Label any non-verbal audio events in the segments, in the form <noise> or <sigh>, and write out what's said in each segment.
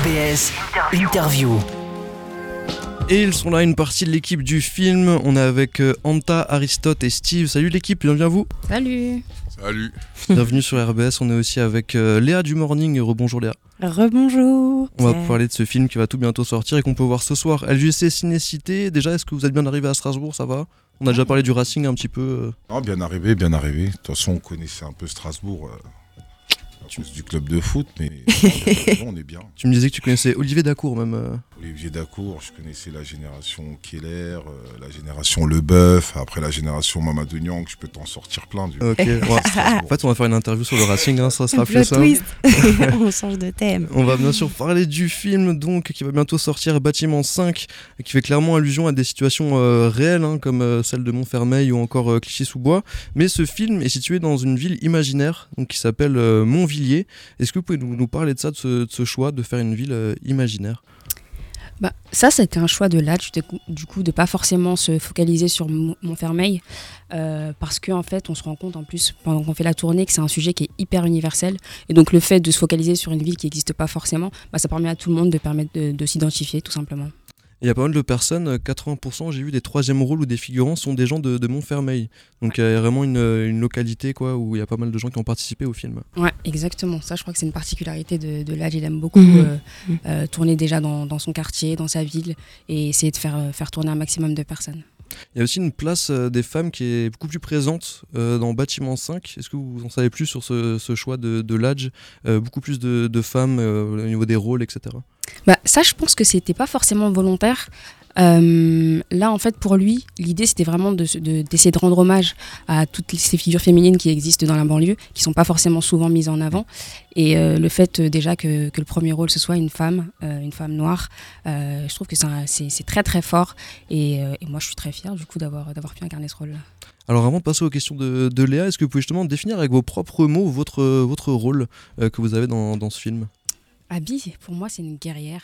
RBS Interview. Et ils sont là, une partie de l'équipe du film. On est avec euh, Anta, Aristote et Steve. Salut l'équipe, bienvenue à vous. Salut. Salut. Bienvenue sur RBS. On est aussi avec euh, Léa du Morning. Rebonjour Léa. Rebonjour. On va parler de ce film qui va tout bientôt sortir et qu'on peut voir ce soir. LGC Cinécité. Déjà, est-ce que vous êtes bien arrivé à Strasbourg? Ça va? On a déjà parlé du Racing un petit peu. euh. Non, bien arrivé, bien arrivé. De toute façon, on connaissait un peu Strasbourg euh, à cause du club de foot, mais <laughs> non, on est bien. Tu me disais que tu connaissais Olivier Dacour même. Euh. Olivier Dacour, je connaissais la génération Keller, euh, la génération Leboeuf, après la génération Mamadou Niang, je peux t'en sortir plein. Du Ok. ouais. <laughs> En fait, on va faire une interview sur le Racing. hein, ça sera plus ça. twist. <laughs> On change de thème. On va bien sûr parler du film donc qui va bientôt sortir, Bâtiment 5, qui fait clairement allusion à des situations euh, réelles hein, comme euh, celle de Montfermeil ou encore euh, Clichy-sous-Bois. Mais ce film est situé dans une ville imaginaire donc, qui s'appelle euh, Montvilliers. Est-ce que vous pouvez nous, nous parler de ça, de ce, de ce choix de faire une ville euh, imaginaire? Bah, ça, c'était un choix de l'âge, du coup- de pas forcément se focaliser sur Mon- Montfermeil, euh, parce qu'en en fait, on se rend compte en plus, pendant qu'on fait la tournée, que c'est un sujet qui est hyper universel. Et donc, le fait de se focaliser sur une ville qui n'existe pas forcément, bah, ça permet à tout le monde de permettre de s'identifier, tout simplement. Il y a pas mal de personnes, euh, 80% j'ai vu des troisièmes rôles ou des figurants sont des gens de, de Montfermeil. Donc il y a vraiment une, euh, une localité quoi, où il y a pas mal de gens qui ont participé au film. Ouais, exactement. Ça, je crois que c'est une particularité de, de l'âge. Il aime beaucoup Mhm. euh, euh, tourner déjà dans, dans son quartier, dans sa ville, et essayer de faire, euh, faire tourner un maximum de personnes. Il y a aussi une place euh, des femmes qui est beaucoup plus présente euh, dans Bâtiment 5. Est-ce que vous en savez plus sur ce, ce choix de, de l'âge Beaucoup plus de, de femmes euh, au niveau des rôles, etc. Bah, ça, je pense que c'était pas forcément volontaire. Euh, là, en fait, pour lui, l'idée, c'était vraiment de- de- d'essayer de, rendre hommage à toutes ces figures féminines qui existent dans la banlieue, qui sont pas forcément souvent mises en avant. Et euh, le fait euh, déjà que, le premier rôle, ce soit une femme, une femme noire, je trouve que c'est très très fort. Et, moi, je suis très fière, du coup, d'avoir pu incarner ce rôle-là. Alors avant de passer aux questions de, Léa, est-ce que vous pouvez justement définir avec vos propres mots votre, votre rôle que vous avez dans ce film? Abby, pour moi, c'est une guerrière.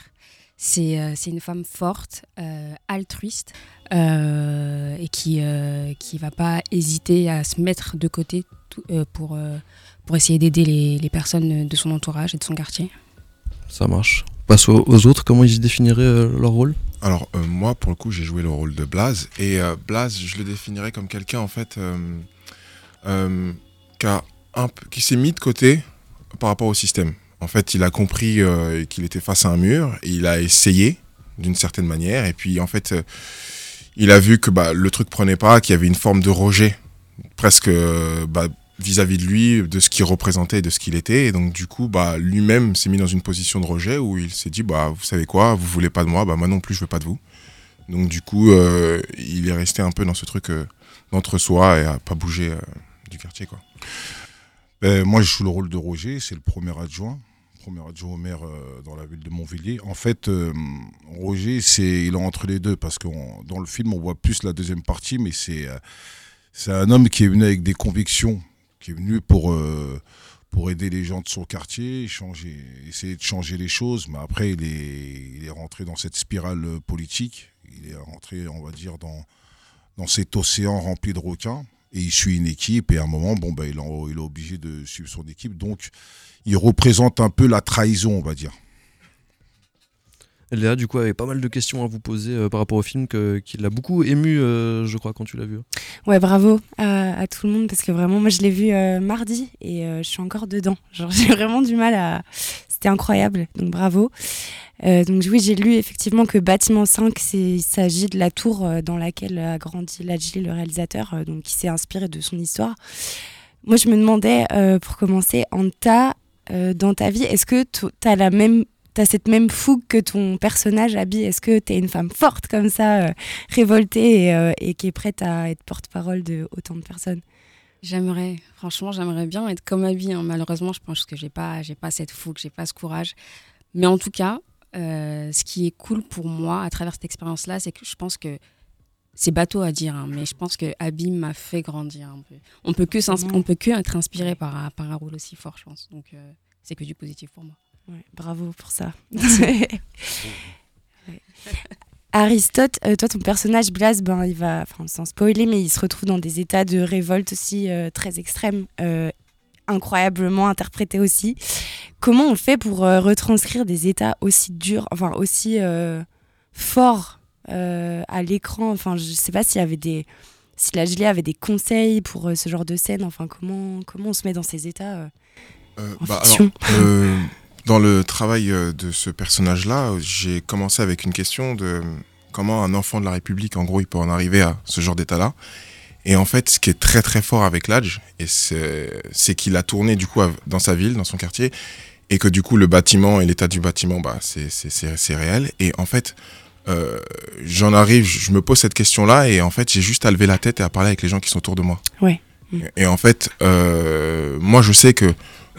C'est euh, c'est une femme forte, euh, altruiste, euh, et qui ne qui va pas hésiter à se mettre de côté tout- euh, pour, euh, pour essayer d'aider les, les personnes de son entourage et de son quartier. Ça marche. Passe aux, aux autres, comment ils définiraient euh, leur rôle? Alors, euh, moi, pour le coup, j'ai joué le rôle de Blaze. Et euh, Blaze, je le définirais comme quelqu'un, en fait, euh, euh, qui, a un peu- qui s'est mis de côté par rapport au système. En fait, il a compris euh, qu'il était face à un mur il a essayé d'une certaine manière. Et puis, en fait, euh, il a vu que bah, le truc prenait pas, qu'il y avait une forme de rejet presque euh, bah, vis-à-vis de lui, de ce qu'il représentait, de ce qu'il était. Et donc, du coup, bah, lui-même s'est mis dans une position de rejet où il s'est dit, vous savez quoi, vous voulez pas de moi, moi non plus, je veux pas de vous. Donc, du coup, il est resté un peu dans ce truc euh, d'entre-soi et a pas bougé du quartier. Ben, moi, je joue le rôle de Roger, c'est le premier adjoint, premier adjoint au maire euh, dans la ville de Montvilliers. En fait, euh, Roger, c'est, il est entre les deux parce que dans le film, on voit plus la deuxième partie, mais c'est, euh, c'est un homme qui est venu avec des convictions, qui est venu pour, pour aider les gens de son quartier, changer, essayer de changer les choses. Mais après, il est, il est rentré dans cette spirale politique. Il est rentré, on va dire, dans, dans cet océan rempli de requins. Et il suit une équipe. Et à un moment, bon, ben, il, est- obligé de suivre son équipe. Donc, il représente un peu la trahison, on va dire. Léa, du coup, avait pas mal de questions à vous poser euh, par rapport au film qui l'a beaucoup ému, euh, je crois, quand tu l'as vu. Ouais, bravo à, tout le monde parce que vraiment, moi, je l'ai vu euh, mardi et je suis encore dedans. <laughs> Genre, j'ai vraiment du mal à. C'était incroyable, donc bravo. Donc oui, j'ai lu effectivement que Bâtiment 5, c'est- il s'agit de la tour dans laquelle a grandi Ladji, le réalisateur, donc qui s'est inspiré de son histoire. Moi, je me demandais, pour commencer, Anta, dans ta vie, est-ce que tu as la même T'as cette même fougue que ton personnage, Abby Est-ce que t'es une femme forte comme ça, euh, révoltée et, euh, et qui est prête à être porte-parole de autant de personnes? J'aimerais, franchement, j'aimerais bien être comme Abby. hein. Malheureusement, je pense que j'ai pas, j'ai pas cette fougue, j'ai pas ce courage. Mais en tout cas, euh, ce qui est cool pour moi à travers cette expérience-là, c'est que je pense que c'est bateau à dire, hein, mais je pense que Abby m'a fait grandir un peu. On peut que on peut que être inspiré par, un- par un rôle aussi fort, je pense. Donc c'est que du positif pour moi. Ouais, bravo pour ça. <laughs> Ouais. Aristote, euh, toi, ton personnage Blas, ben, il va, enfin, sans spoiler, mais il se retrouve dans des états de révolte aussi euh, très extrêmes. Euh, incroyablement interprété aussi. Comment on fait pour euh, retranscrire des états aussi durs, enfin aussi euh, forts euh, à l'écran? Enfin, je sais pas s'il y avait des, si la Gilia avait des conseils pour ce genre de scène. Enfin, comment comment on se met dans ces états en bah, fiction? alors, dans le travail de ce personnage-là, j'ai commencé avec une question de comment un enfant de la République, en gros, il peut en arriver à ce genre d'état-là. Et en fait, ce qui est très très fort avec l'Adj, c'est qu'il a tourné du coup dans sa ville, dans son quartier, et que du coup le bâtiment et l'état du bâtiment, bah, c'est réel. Et en fait, euh, j'en arrive, je me pose cette question-là, et en fait, j'ai juste à lever la tête et à parler avec les gens qui sont autour de moi. Ouais. Et, et en fait, euh, moi, je sais que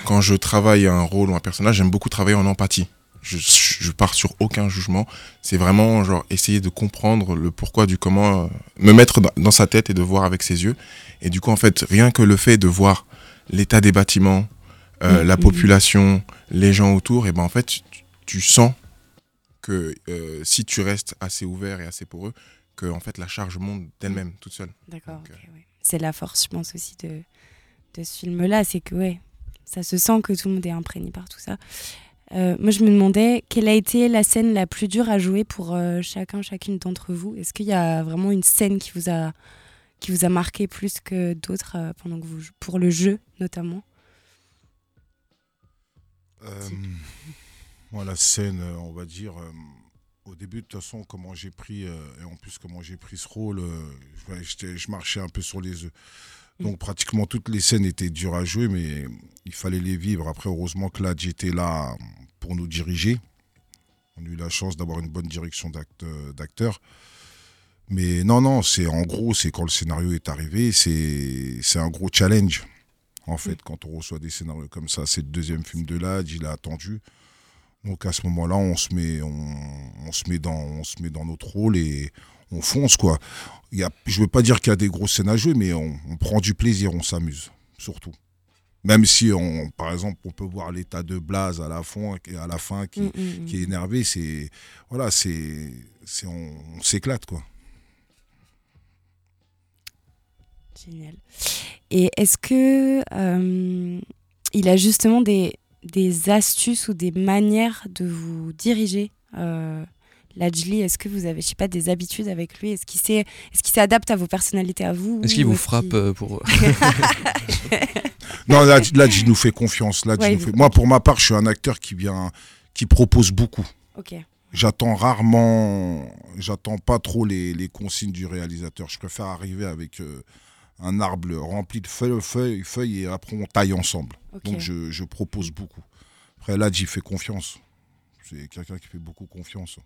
quand je travaille un rôle ou un personnage, j'aime beaucoup travailler en empathie je, je pars sur aucun jugement. C'est vraiment genre essayer de comprendre le pourquoi du comment, euh, me mettre dans, sa tête et de voir avec ses yeux. Et du coup, en fait, rien que le fait de voir l'état des bâtiments, euh, mm, la mm, mm. population, les gens autour, et ben en fait, tu, sens que euh, si tu restes assez ouvert et assez poreux, que en fait la charge monte d'elle-même toute seule. D'accord. C'est la force, je pense aussi de, de ce film-là, c'est que ouais, ça se sent que tout le monde est imprégné par tout ça. Euh, moi, je me demandais quelle a été la scène la plus dure à jouer pour euh, chacun, chacune d'entre vous. Est-ce qu'il y a vraiment une scène qui vous a, qui vous a marqué plus que d'autres euh, pendant que vous, pour le jeu notamment? Moi, la scène, on va dire, au début, de toute façon, comment j'ai pris, et en plus, comment j'ai pris ce rôle, je marchais un peu sur les œufs. Donc pratiquement toutes les scènes étaient dures à jouer, mais il fallait les vivre. Après, heureusement que là, j'étais là pour nous diriger. On a eu la chance d'avoir une bonne direction d'acteurs. Mais non, non, c'est en gros, c'est quand le scénario est arrivé, c'est un gros challenge. En fait, quand on reçoit des scénarios comme ça, c'est le deuxième film de l'âge, il a attendu. Donc à ce moment-là, on se met, on, se met dans, on se met dans notre rôle et on fonce quoi. Il y a, je veux pas dire qu'il y a des grosses scènes à jouer, mais on, prend du plaisir, on s'amuse, surtout. Même si, on, par exemple, on peut voir l'état de Blaze à la fin, à la fin qui, mm, mm, mm. qui est énervé, c'est voilà, c'est, on, s'éclate quoi. Génial. Et est-ce que euh, il a justement des, des astuces ou des manières de vous diriger euh, Lajli, est-ce que vous avez, je sais pas, des habitudes avec lui? Est-ce qu'il est s'adapte à vos personnalités à vous Est-ce qu'il vous frappe euh, pour <laughs> Non, Lajli nous fait confiance. Moi, pour ma part, je suis un acteur qui vient, qui propose beaucoup. Ok. J'attends rarement, j'attends pas trop les, consignes du réalisateur. Je préfère arriver avec euh, un arbre rempli de feuilles, feuilles, feuilles, et après on taille ensemble. Donc je, propose beaucoup. Après, là, fait confiance. C'est quelqu'un qui fait beaucoup confiance.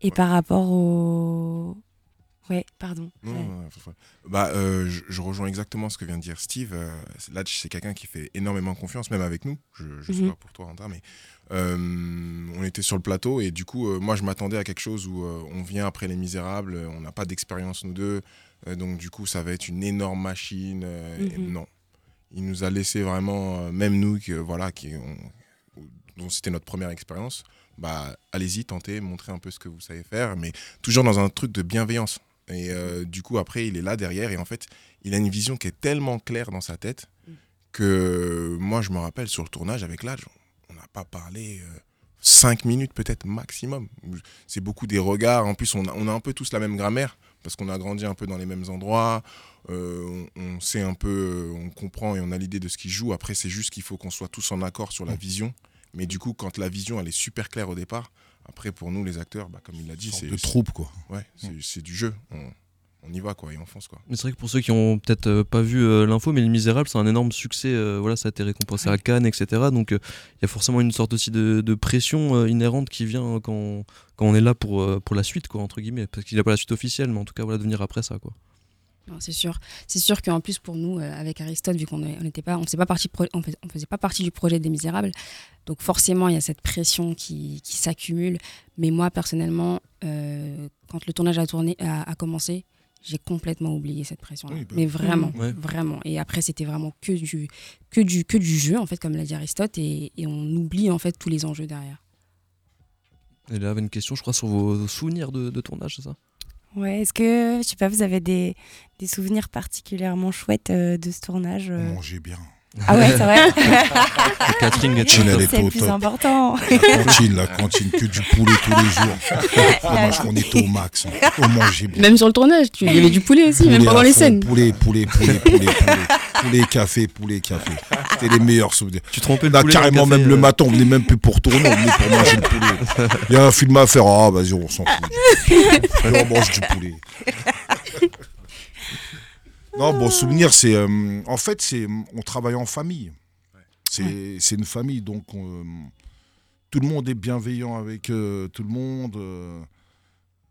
Et par rapport au. Ouais, pardon. bah, euh, je, rejoins exactement ce que vient de dire Steve. Euh, là, c'est quelqu'un qui fait énormément confiance, même avec nous. Je ne sais mhm. pas pour toi, Andra, mais euh, on était sur le plateau et du coup, moi, je m'attendais à quelque chose où on vient après Les Misérables, on n'a pas d'expérience, nous deux. donc, du coup, ça va être une énorme machine. Mhm. non. Il nous a laissé vraiment, même nous, que, voilà, qui, dont c'était notre première expérience, bah, allez-y, tentez, montrez un peu ce que vous savez faire, mais toujours dans un truc de bienveillance. Et euh, du coup, après, il est là derrière et en fait, il a une vision qui est tellement claire dans sa tête que moi, je me rappelle sur le tournage avec l'âge, on n'a pas parlé euh, cinq minutes peut-être maximum. C'est beaucoup des regards. En plus, on a, on a, un peu tous la même grammaire parce qu'on a grandi un peu dans les mêmes endroits. Euh, on, sait un peu, on comprend et on a l'idée de ce qu'il joue. Après, c'est juste qu'il faut qu'on soit tous en accord sur la vision mais du coup, quand la vision elle est super claire au départ, après pour nous les acteurs, bah, comme il l'a dit, c'est de troupe quoi. Ouais, c'est du jeu. On, y va quoi et on fonce quoi. Mais c'est vrai que pour ceux qui ont peut-être euh, pas vu euh, l'info, mais Les Misérables c'est un énorme succès. Euh, voilà, ça a été récompensé à Cannes, etc. Donc il y a forcément une sorte aussi de, pression inhérente qui vient quand, quand on est là pour, pour la suite quoi entre guillemets, parce qu'il n'y a pas la suite officielle, mais en tout cas voilà de venir après ça quoi c'est sûr. C'est sûr qu'en plus pour nous, euh, avec Aristote, vu qu'on n'était pas, on faisait pas partie, on, faisait pas partie du projet des Misérables, donc forcément il y a cette pression qui, s'accumule. Mais moi personnellement, euh, quand le tournage a tourné, a, commencé, j'ai complètement oublié cette pression-là. Bah Mais vraiment, vraiment. Et après c'était vraiment que du, que du, que du jeu en fait, comme l'a dit Aristote, et, on oublie en fait tous les enjeux derrière. Et là, avait une question, je crois, sur vos souvenirs de, de tournage, c'est ça? Ouais, est-ce que, je sais pas, vous avez des, des souvenirs particulièrement chouettes euh, de ce tournage euh On mangeait bien. Ah ouais, c'est vrai. <laughs> Est C'est le au plus top. important. La cantine, la cantine, que du poulet tous les jours. <laughs> Fromage, on était au max. hein. On mangeait bien. Même sur le tournage, tu- il y avait du poulet aussi, même Poulet pendant à les fond, scènes. Poulet, poulet, poulet, poulet, poulet. Poulet, café, poulet, café. C'était les meilleurs souvenirs. Tu trompais le Là, poulet carrément, café, même le euh, matin, on venait même plus pour tourner, on venait pour <laughs> manger le poulet. Il y a un film à faire, ah, vas-y, on s'en fout. On mange du poulet. Non, bon, souvenir, c'est. euh, en fait, c'est. On travaille en famille. C'est c'est une famille, donc euh, tout le monde est bienveillant avec euh, tout le monde.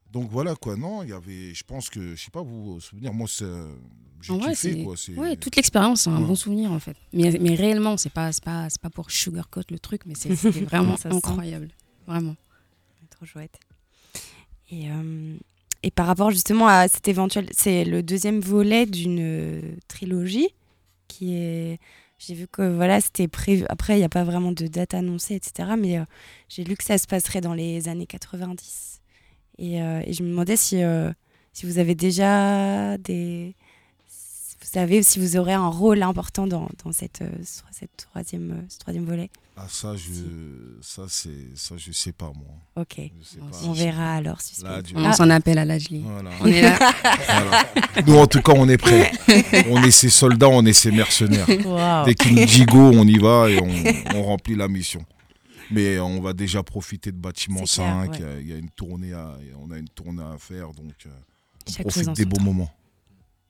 Euh, donc voilà, quoi. Non, il y avait. Je pense que. Je sais pas, vous, souvenir, moi, c'est. J'ai En vrai, kiffé, c'est- quoi. c'est- Ouais, toute l'expérience, c'est un Ouais. bon souvenir en fait. Mais, mais réellement, c'est pas, c'est pas, c'est pas pour sugarcoat le truc, mais c'est- c'était <laughs> vraiment Ça incroyable. Vraiment. Trop chouette. Et, euh, et par rapport justement à cet éventuel, c'est le deuxième volet d'une euh, trilogie qui est. J'ai vu que voilà, c'était prévu. Après, il n'y a pas vraiment de date annoncée, etc. Mais euh, j'ai lu que ça se passerait dans les années 90. Et, euh, et je me demandais si, euh, si vous avez déjà des. Vous savez si vous aurez un rôle important dans, dans cette, euh, sur cette troisième, ce troisième volet. Ah, ça, je. Ça, c'est. Ça, je sais pas, moi. Ok. Je sais On pas. On verra alors. Là, On Ah. s'en appelle à l'Ajli. Voilà. On est là. Voilà. Nous, en tout cas, on est prêts. <laughs> On est ses soldats, on est ses mercenaires. Dès qu'il nous dit go, on y va et on, on remplit la mission. Mais on va déjà profiter de bâtiment C'est clair, 5. ouais. Il y a- une tournée à, on a une tournée à faire, donc euh, on Chaque profite des beaux temps. moments.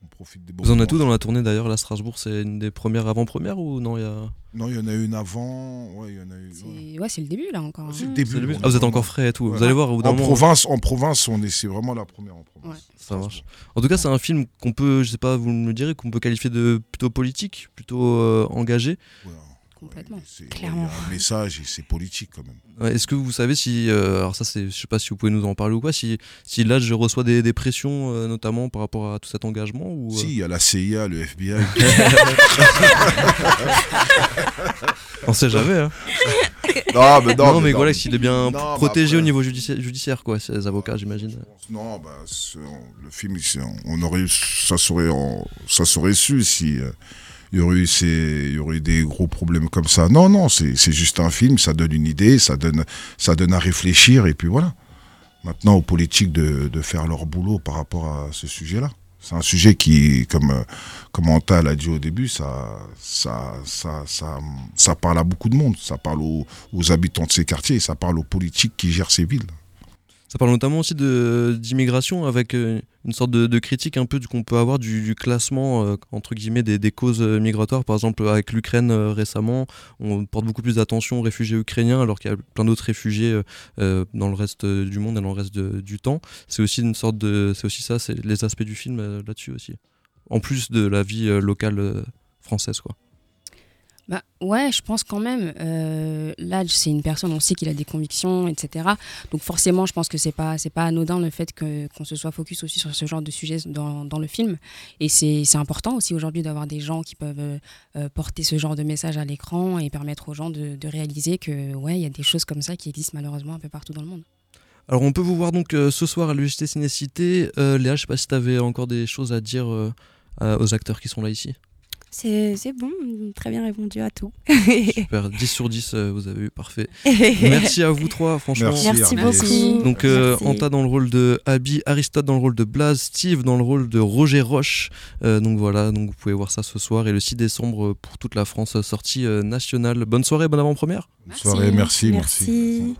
On profite des beaux Vous en êtes où dans la tournée d'ailleurs Là, Strasbourg, c'est une des premières avant-premières ou non il y a... Non, il y en a une avant. Ouais, il y en a une. ouais. C'est ouais, c'est le début là encore. C'est le hein. début. c'est le début Ah, vous êtes encore frais et tout. Ouais. Vous allez voir au En moment. province, en province, on est, c'est vraiment la première en province. Ouais. Ça marche. En tout cas, c'est un film qu'on peut, je sais pas, vous me le direz, qu'on peut qualifier de plutôt politique, plutôt euh, engagé. Complètement. ouais, c'est- Clairement. Il y a un message et c'est politique quand même. Ouais, Est-ce que vous savez si, euh, alors ça, c'est, je sais pas si vous pouvez nous en parler ou pas, si, si là je reçois des, des pressions, euh, notamment par rapport à tout cet engagement ou. euh, Si, il y a la CIA, le FBI. <laughs> On sait jamais. Hein. <laughs> non, mais, Non, mais voilà, s'il est bien Non, bah protégé après- au niveau judici- judiciaire, quoi, ces avocats, j'imagine. Non, bah, le film, on aurait, ça serait, ça serait su si euh, il y aurait eu des gros problèmes comme ça. Non, non, c'est juste un film, ça donne une idée, ça donne, ça donne à réfléchir et puis voilà. Maintenant, aux politiques de, faire leur boulot par rapport à ce sujet-là. C'est un sujet qui, comme, euh, comme Anta l'a dit au début, ça, ça, ça, ça, parle à beaucoup de monde. Ça parle aux habitants de ces quartiers, ça parle aux politiques qui gèrent ces villes. Ça parle notamment aussi d'immigration avec euh, une sorte de, critique un peu qu'on peut avoir du, classement euh, entre guillemets des, causes euh, migratoires. Par exemple, avec l'Ukraine récemment, on porte beaucoup plus d'attention aux réfugiés ukrainiens alors qu'il y a plein d'autres réfugiés dans le reste du monde et dans le reste du temps. C'est aussi une sorte de, c'est aussi ça, c'est les aspects du film là-dessus aussi. En plus de la vie locale française, quoi. Bah ouais, je pense quand même. Euh, là, c'est une personne, on sait qu'il a des convictions, etc. Donc forcément, je pense que c'est pas c'est pas anodin le fait qu'on se soit focus aussi sur ce genre de sujet dans, dans le film. Et c'est important aussi aujourd'hui d'avoir des gens qui peuvent euh, porter ce genre de message à l'écran et permettre aux gens de, de réaliser que ouais, il y a des choses comme ça qui existent malheureusement un peu partout dans le monde. Alors on peut vous voir donc euh, ce soir à l'UGT Cinécité. Euh, Léa, je sais pas si tu avais encore des choses à dire aux acteurs qui sont là ici. C'est c'est bon, très bien répondu à tout. Super, <laughs> 10 sur 10, euh, vous avez eu, parfait. <laughs> Merci à vous trois, franchement. Merci, Merci beaucoup. Donc euh, Merci. Anta dans le rôle de Abby, Aristote dans le rôle de Blaze, Steve dans le rôle de Roger Roche. Euh, donc voilà, donc vous pouvez voir ça ce soir et le 6 décembre pour toute la France, sortie euh, nationale. Bonne soirée, bonne avant-première. Bonne soirée, merci, merci. Merci.